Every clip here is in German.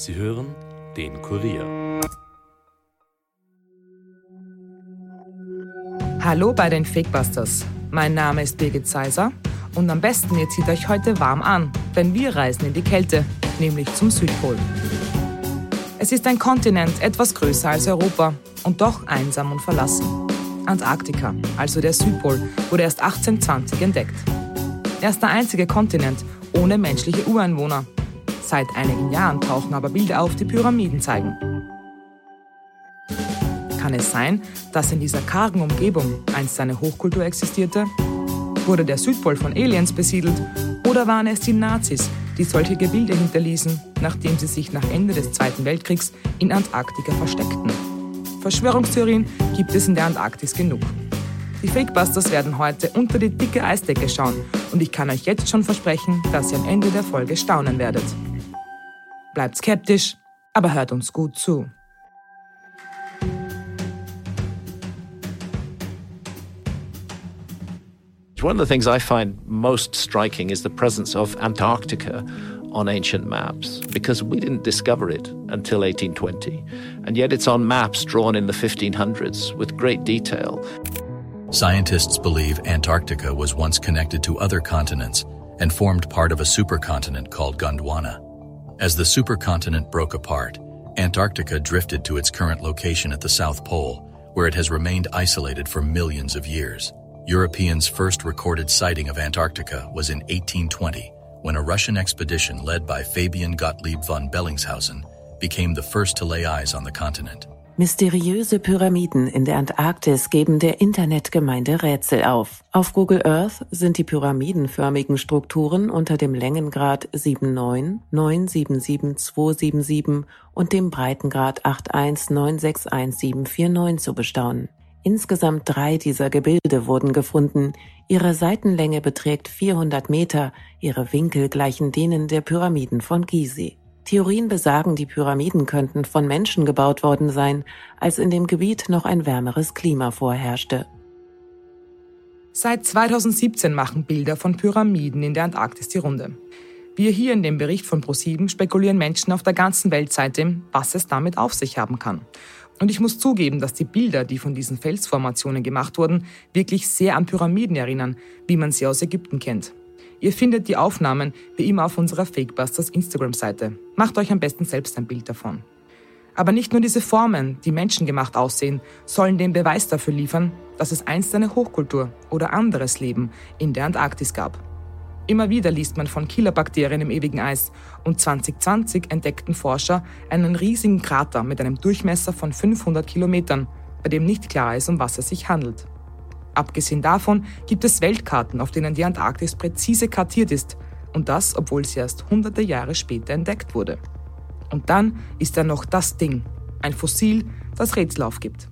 Sie hören den Kurier. Hallo bei den Fakebusters. Mein Name ist Birgit Seiser und am besten ihr zieht euch heute warm an, denn wir reisen in die Kälte, nämlich zum Südpol. Es ist ein Kontinent etwas größer als Europa und doch einsam und verlassen. Antarktika, also der Südpol, wurde erst 1820 entdeckt. Er ist der einzige Kontinent ohne menschliche Ureinwohner Seit einigen Jahren tauchen aber Bilder auf, die Pyramiden zeigen. Kann es sein, dass in dieser kargen Umgebung einst eine Hochkultur existierte? Wurde der Südpol von Aliens besiedelt? Oder waren es die Nazis, die solche Gebilde hinterließen, nachdem sie sich nach Ende des Zweiten Weltkriegs in Antarktika versteckten? Verschwörungstheorien gibt es in der Antarktis genug. Die Fakebusters werden heute unter die dicke Eisdecke schauen und ich kann euch jetzt schon versprechen, dass ihr am Ende der Folge staunen werdet. Bleibt skeptisch, aber hört uns gut zu. One of the things I find most striking is the presence of Antarctica on ancient maps because we didn't discover it until 1820. And yet it's on maps drawn in the 1500s with great detail. Scientists believe Antarctica was once connected to other continents and formed part of a supercontinent called Gondwana. As the supercontinent broke apart, Antarctica drifted to its current location at the South Pole, where it has remained isolated for millions of years. Europeans' first recorded sighting of Antarctica was in 1820, when a Russian expedition led by Fabian Gottlieb von Bellingshausen became the first to lay eyes on the continent. Mysteriöse Pyramiden in der Antarktis geben der Internetgemeinde Rätsel auf. Auf Google Earth sind die pyramidenförmigen Strukturen unter dem Längengrad 79, 977277 und dem Breitengrad 819611749 zu bestaunen. Insgesamt drei dieser Gebilde wurden gefunden. Ihre Seitenlänge beträgt 400 Meter, ihre Winkel gleichen denen der Pyramiden von Gizeh. Theorien besagen, die Pyramiden könnten von Menschen gebaut worden sein, als in dem Gebiet noch ein wärmeres Klima vorherrschte. Seit 2017 machen Bilder von Pyramiden in der Antarktis die Runde. Wir hier in dem Bericht von ProSieben spekulieren Menschen auf der ganzen Welt seitdem, was es damit auf sich haben kann. Und ich muss zugeben, dass die Bilder, die von diesen Felsformationen gemacht wurden, wirklich sehr an Pyramiden erinnern, wie man sie aus Ägypten kennt. Ihr findet die Aufnahmen wie immer auf unserer Fakebusters Instagram-Seite. Macht euch am besten selbst ein Bild davon. Aber nicht nur diese Formen, die menschengemacht aussehen, sollen den Beweis dafür liefern, dass es einst eine Hochkultur oder anderes Leben in der Antarktis gab. Immer wieder liest man von Killerbakterien im ewigen Eis und 2020 entdeckten Forscher einen riesigen Krater mit einem Durchmesser von 500 Kilometern, bei dem nicht klar ist, um was es sich handelt. Abgesehen davon gibt es Weltkarten, auf denen die Antarktis präzise kartiert ist. Und das, obwohl sie erst hunderte Jahre später entdeckt wurde. Und dann ist da noch das Ding, ein Fossil, das Rätsel aufgibt.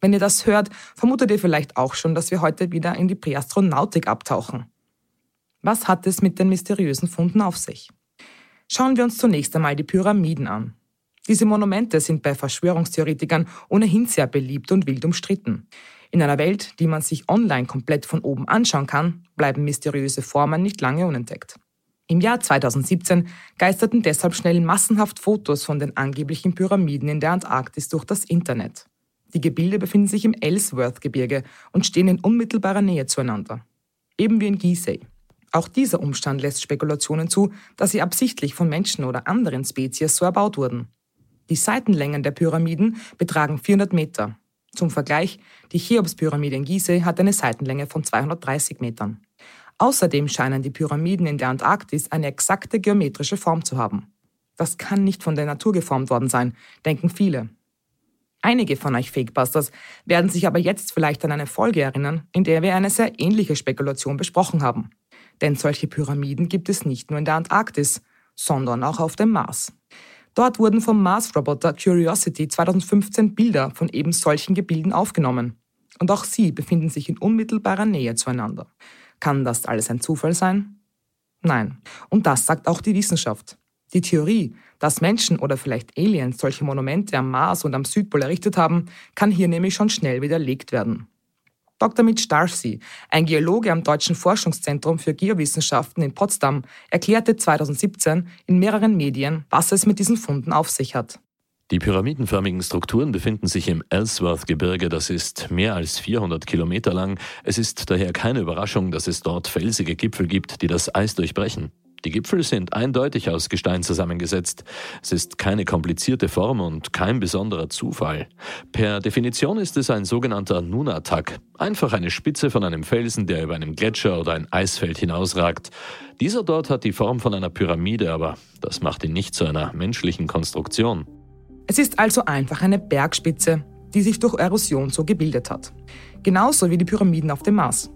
Wenn ihr das hört, vermutet ihr vielleicht auch schon, dass wir heute wieder in die Präastronautik abtauchen. Was hat es mit den mysteriösen Funden auf sich? Schauen wir uns zunächst einmal die Pyramiden an. Diese Monumente sind bei Verschwörungstheoretikern ohnehin sehr beliebt und wild umstritten. In einer Welt, die man sich online komplett von oben anschauen kann, bleiben mysteriöse Formen nicht lange unentdeckt. Im Jahr 2017 geisterten deshalb schnell massenhaft Fotos von den angeblichen Pyramiden in der Antarktis durch das Internet. Die Gebilde befinden sich im Ellsworth-Gebirge und stehen in unmittelbarer Nähe zueinander. Eben wie in Gizeh. Auch dieser Umstand lässt Spekulationen zu, dass sie absichtlich von Menschen oder anderen Spezies so erbaut wurden. Die Seitenlängen der Pyramiden betragen 400 Meter. Zum Vergleich, die Cheops-Pyramide in Gizeh hat eine Seitenlänge von 230 Metern. Außerdem scheinen die Pyramiden in der Antarktis eine exakte geometrische Form zu haben. Das kann nicht von der Natur geformt worden sein, denken viele. Einige von euch Fakebusters werden sich aber jetzt vielleicht an eine Folge erinnern, in der wir eine sehr ähnliche Spekulation besprochen haben. Denn solche Pyramiden gibt es nicht nur in der Antarktis, sondern auch auf dem Mars. Dort wurden vom Mars-Roboter Curiosity 2015 Bilder von eben solchen Gebilden aufgenommen. Und auch sie befinden sich in unmittelbarer Nähe zueinander. Kann das alles ein Zufall sein? Nein. Und das sagt auch die Wissenschaft. Die Theorie, dass Menschen oder vielleicht Aliens solche Monumente am Mars und am Südpol errichtet haben, kann hier nämlich schon schnell widerlegt werden. Dr. Mitch Darcy, ein Geologe am Deutschen Forschungszentrum für Geowissenschaften in Potsdam, erklärte 2017 in mehreren Medien, was es mit diesen Funden auf sich hat. Die pyramidenförmigen Strukturen befinden sich im Ellsworth-Gebirge, das ist mehr als 400 Kilometer lang. Es ist daher keine Überraschung, dass es dort felsige Gipfel gibt, die das Eis durchbrechen. Die Gipfel sind eindeutig aus Gestein zusammengesetzt. Es ist keine komplizierte Form und kein besonderer Zufall. Per Definition ist es ein sogenannter Nunatak, einfach eine Spitze von einem Felsen, der über einem Gletscher oder ein Eisfeld hinausragt. Dieser dort hat die Form von einer Pyramide, aber das macht ihn nicht zu einer menschlichen Konstruktion. Es ist also einfach eine Bergspitze, die sich durch Erosion so gebildet hat. Genauso wie die Pyramiden auf dem Mars.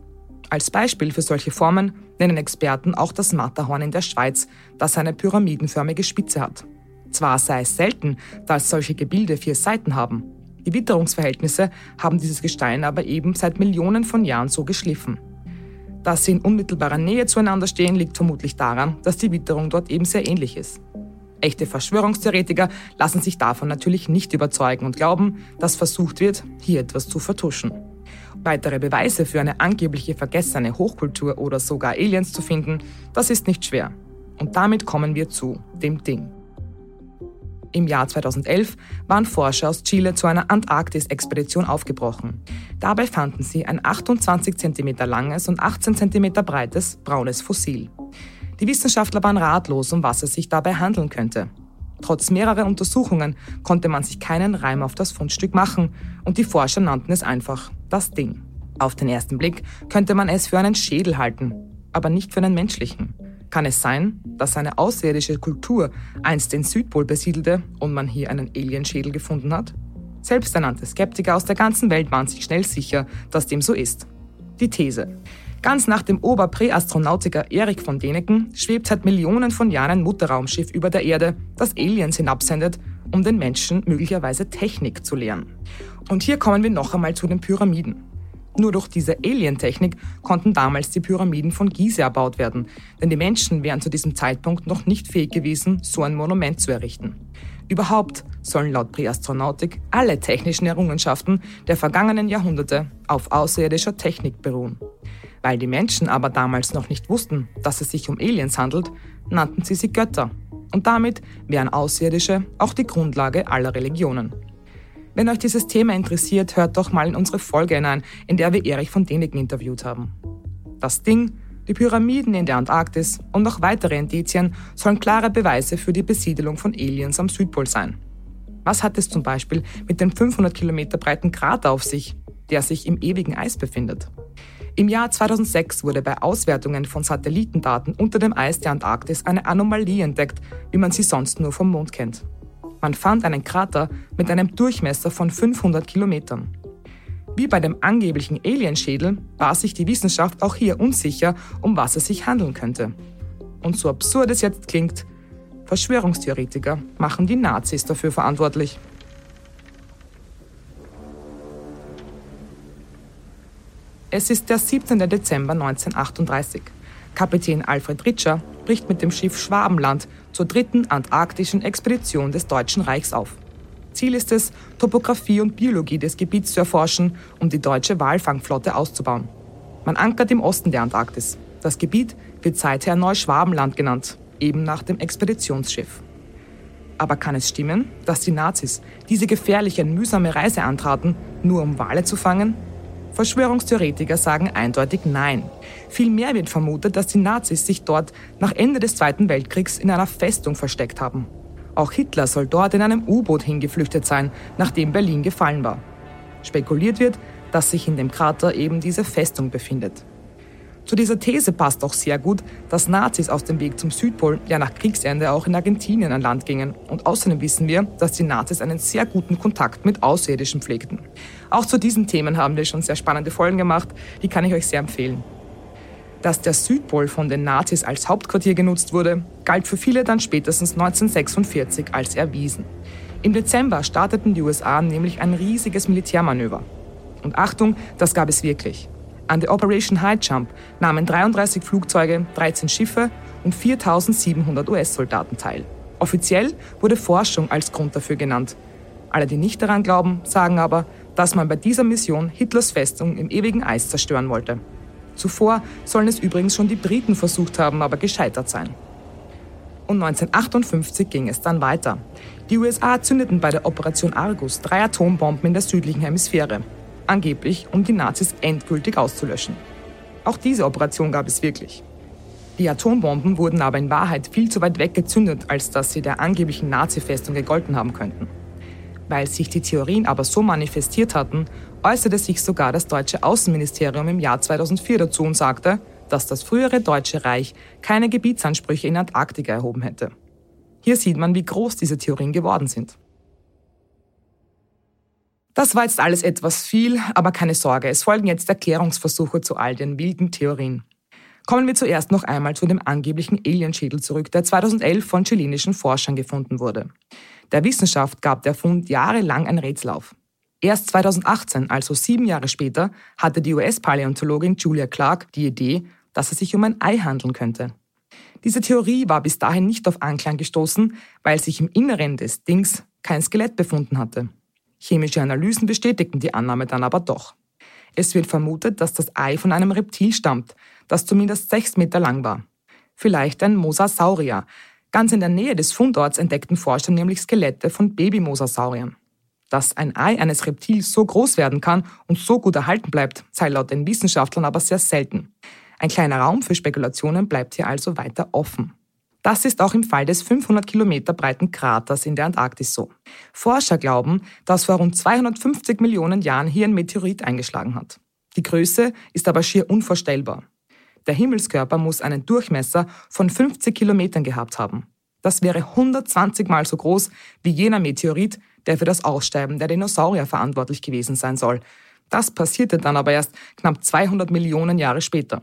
Als Beispiel für solche Formen nennen Experten auch das Matterhorn in der Schweiz, das eine pyramidenförmige Spitze hat. Zwar sei es selten, dass solche Gebilde vier Seiten haben. Die Witterungsverhältnisse haben dieses Gestein aber eben seit Millionen von Jahren so geschliffen. Dass sie in unmittelbarer Nähe zueinander stehen, liegt vermutlich daran, dass die Witterung dort eben sehr ähnlich ist. Echte Verschwörungstheoretiker lassen sich davon natürlich nicht überzeugen und glauben, dass versucht wird, hier etwas zu vertuschen. Weitere Beweise für eine angebliche vergessene Hochkultur oder sogar Aliens zu finden, das ist nicht schwer. Und damit kommen wir zu dem Ding. Im Jahr 2011 waren Forscher aus Chile zu einer Antarktis-Expedition aufgebrochen. Dabei fanden sie ein 28 cm langes und 18 cm breites braunes Fossil. Die Wissenschaftler waren ratlos, um was es sich dabei handeln könnte. Trotz mehrerer Untersuchungen konnte man sich keinen Reim auf das Fundstück machen und die Forscher nannten es einfach das Ding. Auf den ersten Blick könnte man es für einen Schädel halten, aber nicht für einen menschlichen. Kann es sein, dass eine außerirdische Kultur einst den Südpol besiedelte und man hier einen Alienschädel gefunden hat? Selbsternannte Skeptiker aus der ganzen Welt waren sich schnell sicher, dass dem so ist. Die These. Ganz nach dem Oberpräastronautiker Erik von Deneken schwebt seit Millionen von Jahren ein Mutterraumschiff über der Erde, das Aliens hinabsendet, um den Menschen möglicherweise Technik zu lehren. Und hier kommen wir noch einmal zu den Pyramiden. Nur durch diese Alien-Technik konnten damals die Pyramiden von Gizeh erbaut werden, denn die Menschen wären zu diesem Zeitpunkt noch nicht fähig gewesen, so ein Monument zu errichten. Überhaupt sollen laut Präastronautik alle technischen Errungenschaften der vergangenen Jahrhunderte auf außerirdischer Technik beruhen. Weil die Menschen aber damals noch nicht wussten, dass es sich um Aliens handelt, nannten sie sie Götter. Und damit wären Außerirdische auch die Grundlage aller Religionen. Wenn euch dieses Thema interessiert, hört doch mal in unsere Folge hinein, in der wir Erich von Däniken interviewt haben. Das Ding, die Pyramiden in der Antarktis und noch weitere Indizien sollen klare Beweise für die Besiedelung von Aliens am Südpol sein. Was hat es zum Beispiel mit dem 500 Kilometer breiten Krater auf sich, der sich im ewigen Eis befindet? Im Jahr 2006 wurde bei Auswertungen von Satellitendaten unter dem Eis der Antarktis eine Anomalie entdeckt, wie man sie sonst nur vom Mond kennt. Man fand einen Krater mit einem Durchmesser von 500 Kilometern. Wie bei dem angeblichen Alienschädel war sich die Wissenschaft auch hier unsicher, um was es sich handeln könnte. Und so absurd es jetzt klingt, Verschwörungstheoretiker machen die Nazis dafür verantwortlich. Es ist der 17. Dezember 1938. Kapitän Alfred Ritscher bricht mit dem Schiff Schwabenland zur dritten antarktischen Expedition des Deutschen Reichs auf. Ziel ist es, Topographie und Biologie des Gebiets zu erforschen, um die deutsche Walfangflotte auszubauen. Man ankert im Osten der Antarktis. Das Gebiet wird seither Neuschwabenland genannt, eben nach dem Expeditionsschiff. Aber kann es stimmen, dass die Nazis diese gefährliche und mühsame Reise antraten, nur um Wale zu fangen Verschwörungstheoretiker sagen eindeutig Nein. Vielmehr wird vermutet, dass die Nazis sich dort nach Ende des Zweiten Weltkriegs in einer Festung versteckt haben. Auch Hitler soll dort in einem U-Boot hingeflüchtet sein, nachdem Berlin gefallen war. Spekuliert wird, dass sich in dem Krater eben diese Festung befindet. Zu dieser These passt auch sehr gut, dass Nazis auf dem Weg zum Südpol ja nach Kriegsende auch in Argentinien an Land gingen. Und außerdem wissen wir, dass die Nazis einen sehr guten Kontakt mit Außerirdischen pflegten. Auch zu diesen Themen haben wir schon sehr spannende Folgen gemacht, die kann ich euch sehr empfehlen. Dass der Südpol von den Nazis als Hauptquartier genutzt wurde, galt für viele dann spätestens 1946 als erwiesen. Im Dezember starteten die USA nämlich ein riesiges Militärmanöver. Und Achtung, das gab es wirklich. An der Operation High Jump nahmen 33 Flugzeuge, 13 Schiffe und 4700 US-Soldaten teil. Offiziell wurde Forschung als Grund dafür genannt. Alle, die nicht daran glauben, sagen aber, dass man bei dieser Mission Hitlers Festung im ewigen Eis zerstören wollte. Zuvor sollen es übrigens schon die Briten versucht haben, aber gescheitert sein. Und 1958 ging es dann weiter. Die USA zündeten bei der Operation Argus drei Atombomben in der südlichen Hemisphäre, angeblich um die Nazis endgültig auszulöschen. Auch diese Operation gab es wirklich. Die Atombomben wurden aber in Wahrheit viel zu weit weg gezündet, als dass sie der angeblichen Nazi-Festung gegolten haben könnten. Weil sich die Theorien aber so manifestiert hatten, äußerte sich sogar das deutsche Außenministerium im Jahr 2004 dazu und sagte, dass das frühere Deutsche Reich keine Gebietsansprüche in Antarktika erhoben hätte. Hier sieht man, wie groß diese Theorien geworden sind. Das war jetzt alles etwas viel, aber keine Sorge, es folgen jetzt Erklärungsversuche zu all den wilden Theorien. Kommen wir zuerst noch einmal zu dem angeblichen Alienschädel zurück, der 2011 von chilenischen Forschern gefunden wurde. Der Wissenschaft gab der Fund jahrelang ein Rätsel auf. Erst 2018, also sieben Jahre später, hatte die US-Paläontologin Julia Clark die Idee, dass es sich um ein Ei handeln könnte. Diese Theorie war bis dahin nicht auf Anklang gestoßen, weil sich im Inneren des Dings kein Skelett befunden hatte. Chemische Analysen bestätigten die Annahme dann aber doch. Es wird vermutet, dass das Ei von einem Reptil stammt, das zumindest sechs Meter lang war. Vielleicht ein Mosasaurier. Ganz in der Nähe des Fundorts entdeckten Forscher nämlich Skelette von Babymosasauriern. Dass ein Ei eines Reptils so groß werden kann und so gut erhalten bleibt, sei laut den Wissenschaftlern aber sehr selten. Ein kleiner Raum für Spekulationen bleibt hier also weiter offen. Das ist auch im Fall des 500 Kilometer breiten Kraters in der Antarktis so. Forscher glauben, dass vor rund 250 Millionen Jahren hier ein Meteorit eingeschlagen hat. Die Größe ist aber schier unvorstellbar. Der Himmelskörper muss einen Durchmesser von 50 Kilometern gehabt haben. Das wäre 120 mal so groß wie jener Meteorit, der für das Aussterben der Dinosaurier verantwortlich gewesen sein soll. Das passierte dann aber erst knapp 200 Millionen Jahre später.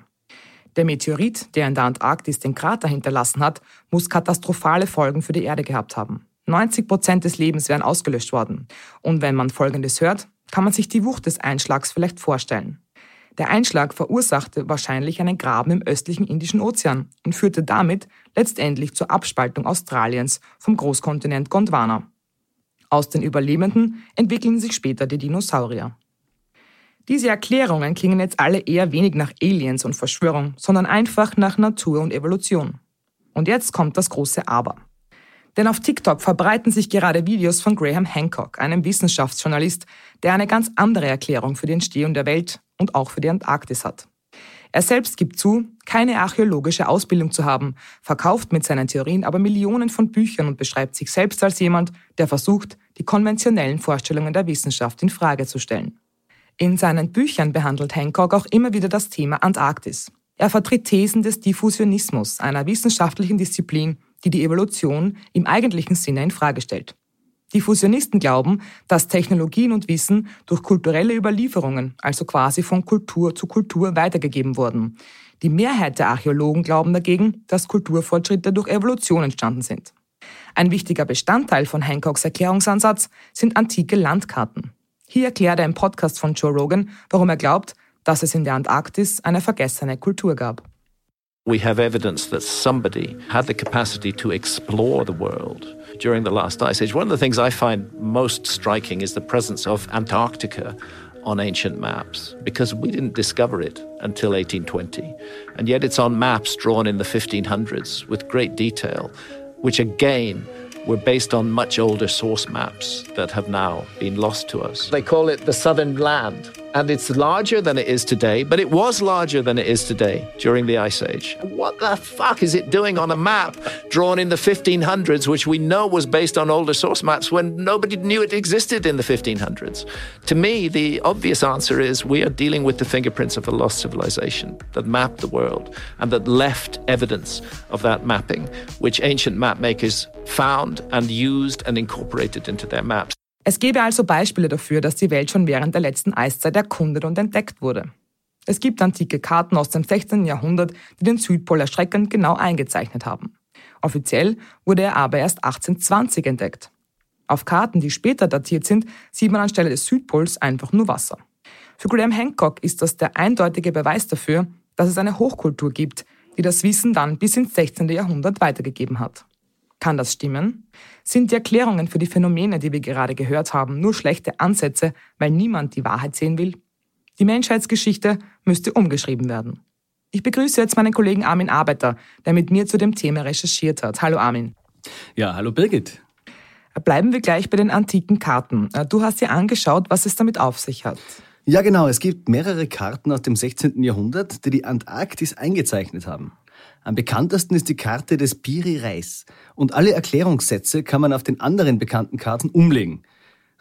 Der Meteorit, der in der Antarktis den Krater hinterlassen hat, muss katastrophale Folgen für die Erde gehabt haben. 90 Prozent des Lebens wären ausgelöscht worden. Und wenn man Folgendes hört, kann man sich die Wucht des Einschlags vielleicht vorstellen. Der Einschlag verursachte wahrscheinlich einen Graben im östlichen Indischen Ozean und führte damit letztendlich zur Abspaltung Australiens vom Großkontinent Gondwana. Aus den Überlebenden entwickeln sich später die Dinosaurier. Diese Erklärungen klingen jetzt alle eher wenig nach Aliens und Verschwörung, sondern einfach nach Natur und Evolution. Und jetzt kommt das große Aber. Denn auf TikTok verbreiten sich gerade Videos von Graham Hancock, einem Wissenschaftsjournalist, der eine ganz andere Erklärung für die Entstehung der Welt und auch für die Antarktis hat. Er selbst gibt zu, keine archäologische Ausbildung zu haben, verkauft mit seinen Theorien aber Millionen von Büchern und beschreibt sich selbst als jemand, der versucht, die konventionellen Vorstellungen der Wissenschaft in Frage zu stellen. In seinen Büchern behandelt Hancock auch immer wieder das Thema Antarktis. Er vertritt Thesen des Diffusionismus, einer wissenschaftlichen Disziplin, die die Evolution im eigentlichen Sinne in Frage stellt. Die Fusionisten glauben, dass Technologien und Wissen durch kulturelle Überlieferungen, also quasi von Kultur zu Kultur weitergegeben wurden. Die Mehrheit der Archäologen glauben dagegen, dass Kulturfortschritte durch Evolution entstanden sind. Ein wichtiger Bestandteil von Hancocks Erklärungsansatz sind antike Landkarten. Hier erklärt er im Podcast von Joe Rogan, warum er glaubt, dass es in der Antarktis eine vergessene Kultur gab. We have evidence that somebody had the capacity to explore the world during the last ice age. One of the things I find most striking is the presence of Antarctica on ancient maps because we didn't discover it until 1820. And yet it's on maps drawn in the 1500s with great detail, which again were based on much older source maps that have now been lost to us. They call it the Southern Land and it's larger than it is today, but it was larger than it is today during the Ice Age. What the fuck is it doing on a map drawn in the 1500s, which we know was based on older source maps when nobody knew it existed in the 1500s? To me, the obvious answer is we are dealing with the fingerprints of a lost civilization that mapped the world and that left evidence of that mapping, which ancient map makers found and used and incorporated into their maps. Es gäbe also Beispiele dafür, dass die Welt schon während der letzten Eiszeit erkundet und entdeckt wurde. Es gibt antike Karten aus dem 16. Jahrhundert, die den Südpol erschreckend genau eingezeichnet haben. Offiziell wurde er aber erst 1820 entdeckt. Auf Karten, die später datiert sind, sieht man anstelle des Südpols einfach nur Wasser. Für Graham Hancock ist das der eindeutige Beweis dafür, dass es eine Hochkultur gibt, die das Wissen dann bis ins 16. Jahrhundert weitergegeben hat. Kann das stimmen? Sind die Erklärungen für die Phänomene, die wir gerade gehört haben, nur schlechte Ansätze, weil niemand die Wahrheit sehen will? Die Menschheitsgeschichte müsste umgeschrieben werden. Ich begrüße jetzt meinen Kollegen Armin Arbeiter, der mit mir zu dem Thema recherchiert hat. Hallo Armin. Ja, hallo Birgit. Bleiben wir gleich bei den antiken Karten. Du hast dir angeschaut, was es damit auf sich hat. Ja, genau. Es gibt mehrere Karten aus dem 16. Jahrhundert, die die Antarktis eingezeichnet haben. Am bekanntesten ist die Karte des Piri Reis. Und alle Erklärungssätze kann man auf den anderen bekannten Karten umlegen.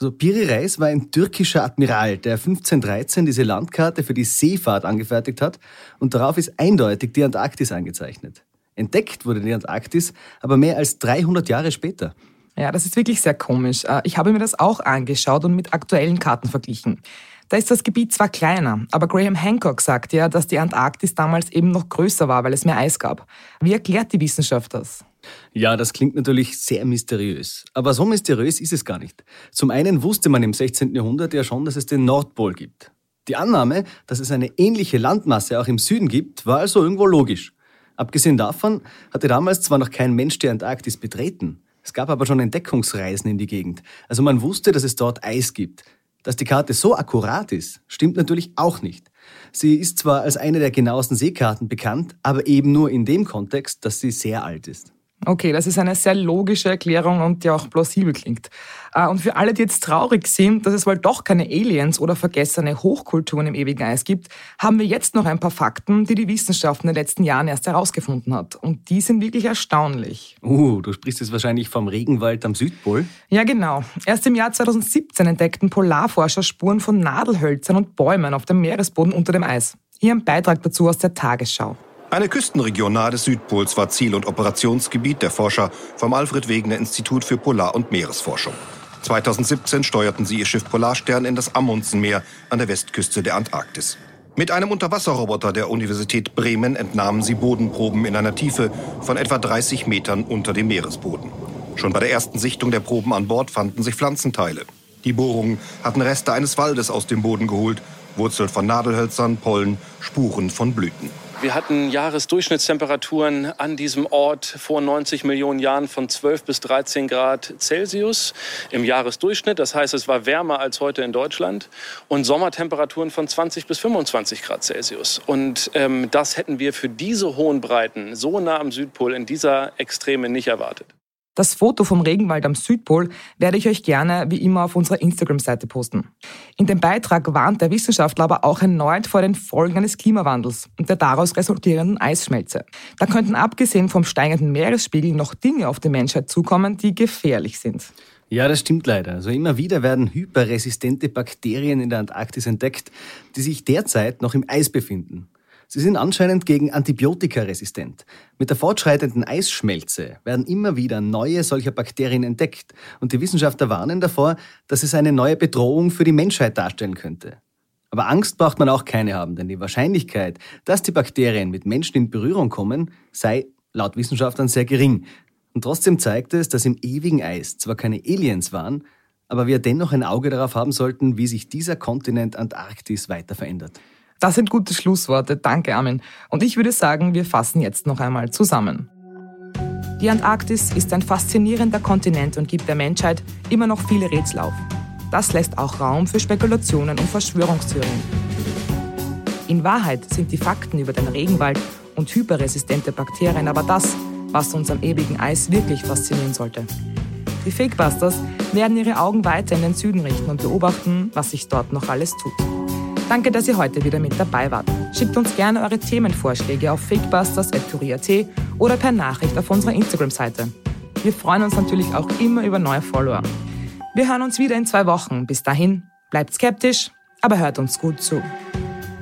Also Piri Reis war ein türkischer Admiral, der 1513 diese Landkarte für die Seefahrt angefertigt hat und darauf ist eindeutig die Antarktis eingezeichnet. Entdeckt wurde die Antarktis aber mehr als 300 Jahre später. Ja, das ist wirklich sehr komisch. Äh, ich habe mir das auch angeschaut und mit aktuellen Karten verglichen. Da ist das Gebiet zwar kleiner, aber Graham Hancock sagt ja, dass die Antarktis damals eben noch größer war, weil es mehr Eis gab. Wie erklärt die Wissenschaft das? Ja, das klingt natürlich sehr mysteriös. Aber so mysteriös ist es gar nicht. Zum einen wusste man im 16. Jahrhundert ja schon, dass es den Nordpol gibt. Die Annahme, dass es eine ähnliche Landmasse auch im Süden gibt, war also irgendwo logisch. Abgesehen davon hatte damals zwar noch kein Mensch die Antarktis betreten, es gab aber schon Entdeckungsreisen in die Gegend. Also man wusste, dass es dort Eis gibt. Dass die Karte so akkurat ist, stimmt natürlich auch nicht. Sie ist zwar als eine der genauesten Seekarten bekannt, aber eben nur in dem Kontext, dass sie sehr alt ist. Okay, das ist eine sehr logische Erklärung und die auch plausibel klingt. Äh, und für alle, die jetzt traurig sind, dass es wohl doch keine Aliens oder vergessene Hochkulturen im ewigen Eis gibt, haben wir jetzt noch ein paar Fakten, die die Wissenschaft in den letzten Jahren erst herausgefunden hat. Und die sind wirklich erstaunlich. Uh, du sprichst jetzt wahrscheinlich vom Regenwald am Südpol? Ja, genau. Erst im Jahr 2017 entdeckten Polarforscher Spuren von Nadelhölzern und Bäumen auf dem Meeresboden unter dem Eis. Hier ein Beitrag dazu aus der Tagesschau. Eine Küstenregion nahe des Südpols war Ziel- und Operationsgebiet der Forscher vom Alfred Wegener Institut für Polar- und Meeresforschung. 2017 steuerten sie ihr Schiff Polarstern in das Amundsenmeer an der Westküste der Antarktis. Mit einem Unterwasserroboter der Universität Bremen entnahmen sie Bodenproben in einer Tiefe von etwa 30 Metern unter dem Meeresboden. Schon bei der ersten Sichtung der Proben an Bord fanden sich Pflanzenteile. Die Bohrungen hatten Reste eines Waldes aus dem Boden geholt, Wurzel von Nadelhölzern, Pollen, Spuren von Blüten. Wir hatten Jahresdurchschnittstemperaturen an diesem Ort vor 90 Millionen Jahren von 12 bis 13 Grad Celsius im Jahresdurchschnitt. Das heißt, es war wärmer als heute in Deutschland und Sommertemperaturen von 20 bis 25 Grad Celsius. Und ähm, das hätten wir für diese hohen Breiten so nah am Südpol in dieser Extreme nicht erwartet. Das Foto vom Regenwald am Südpol werde ich euch gerne wie immer auf unserer Instagram-Seite posten. In dem Beitrag warnt der Wissenschaftler aber auch erneut vor den Folgen eines Klimawandels und der daraus resultierenden Eisschmelze. Da könnten abgesehen vom steigenden Meeresspiegel noch Dinge auf die Menschheit zukommen, die gefährlich sind. Ja, das stimmt leider. Also immer wieder werden hyperresistente Bakterien in der Antarktis entdeckt, die sich derzeit noch im Eis befinden. Sie sind anscheinend gegen Antibiotika resistent. Mit der fortschreitenden Eisschmelze werden immer wieder neue solcher Bakterien entdeckt und die Wissenschaftler warnen davor, dass es eine neue Bedrohung für die Menschheit darstellen könnte. Aber Angst braucht man auch keine haben, denn die Wahrscheinlichkeit, dass die Bakterien mit Menschen in Berührung kommen, sei laut Wissenschaftlern sehr gering. Und trotzdem zeigt es, dass im ewigen Eis zwar keine Aliens waren, aber wir dennoch ein Auge darauf haben sollten, wie sich dieser Kontinent Antarktis weiter verändert. Das sind gute Schlussworte. Danke, Armin. Und ich würde sagen, wir fassen jetzt noch einmal zusammen. Die Antarktis ist ein faszinierender Kontinent und gibt der Menschheit immer noch viele Rätsel auf. Das lässt auch Raum für Spekulationen und Verschwörungstheorien. In Wahrheit sind die Fakten über den Regenwald und hyperresistente Bakterien aber das, was uns am ewigen Eis wirklich faszinieren sollte. Die Fakebusters werden ihre Augen weiter in den Süden richten und beobachten, was sich dort noch alles tut. Danke, dass ihr heute wieder mit dabei wart. Schickt uns gerne eure Themenvorschläge auf fakebusters.kurier.at oder per Nachricht auf unserer Instagram-Seite. Wir freuen uns natürlich auch immer über neue Follower. Wir hören uns wieder in zwei Wochen. Bis dahin, bleibt skeptisch, aber hört uns gut zu.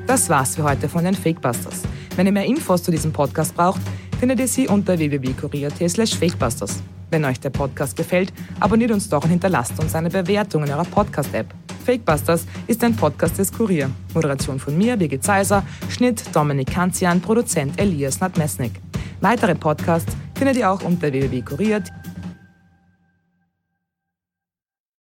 Das war's für heute von den Fakebusters. Wenn ihr mehr Infos zu diesem Podcast braucht, findet ihr sie unter www.kurier.at fakebusters. Wenn euch der Podcast gefällt, abonniert uns doch und hinterlasst uns eine Bewertung in eurer Podcast-App. Fakebusters ist ein Podcast des Kurier. Moderation von mir, Birgit Zeiser, Schnitt Dominik Kanzian, Produzent Elias Nadmesnik. Weitere Podcasts findet ihr auch unter www.kurier.at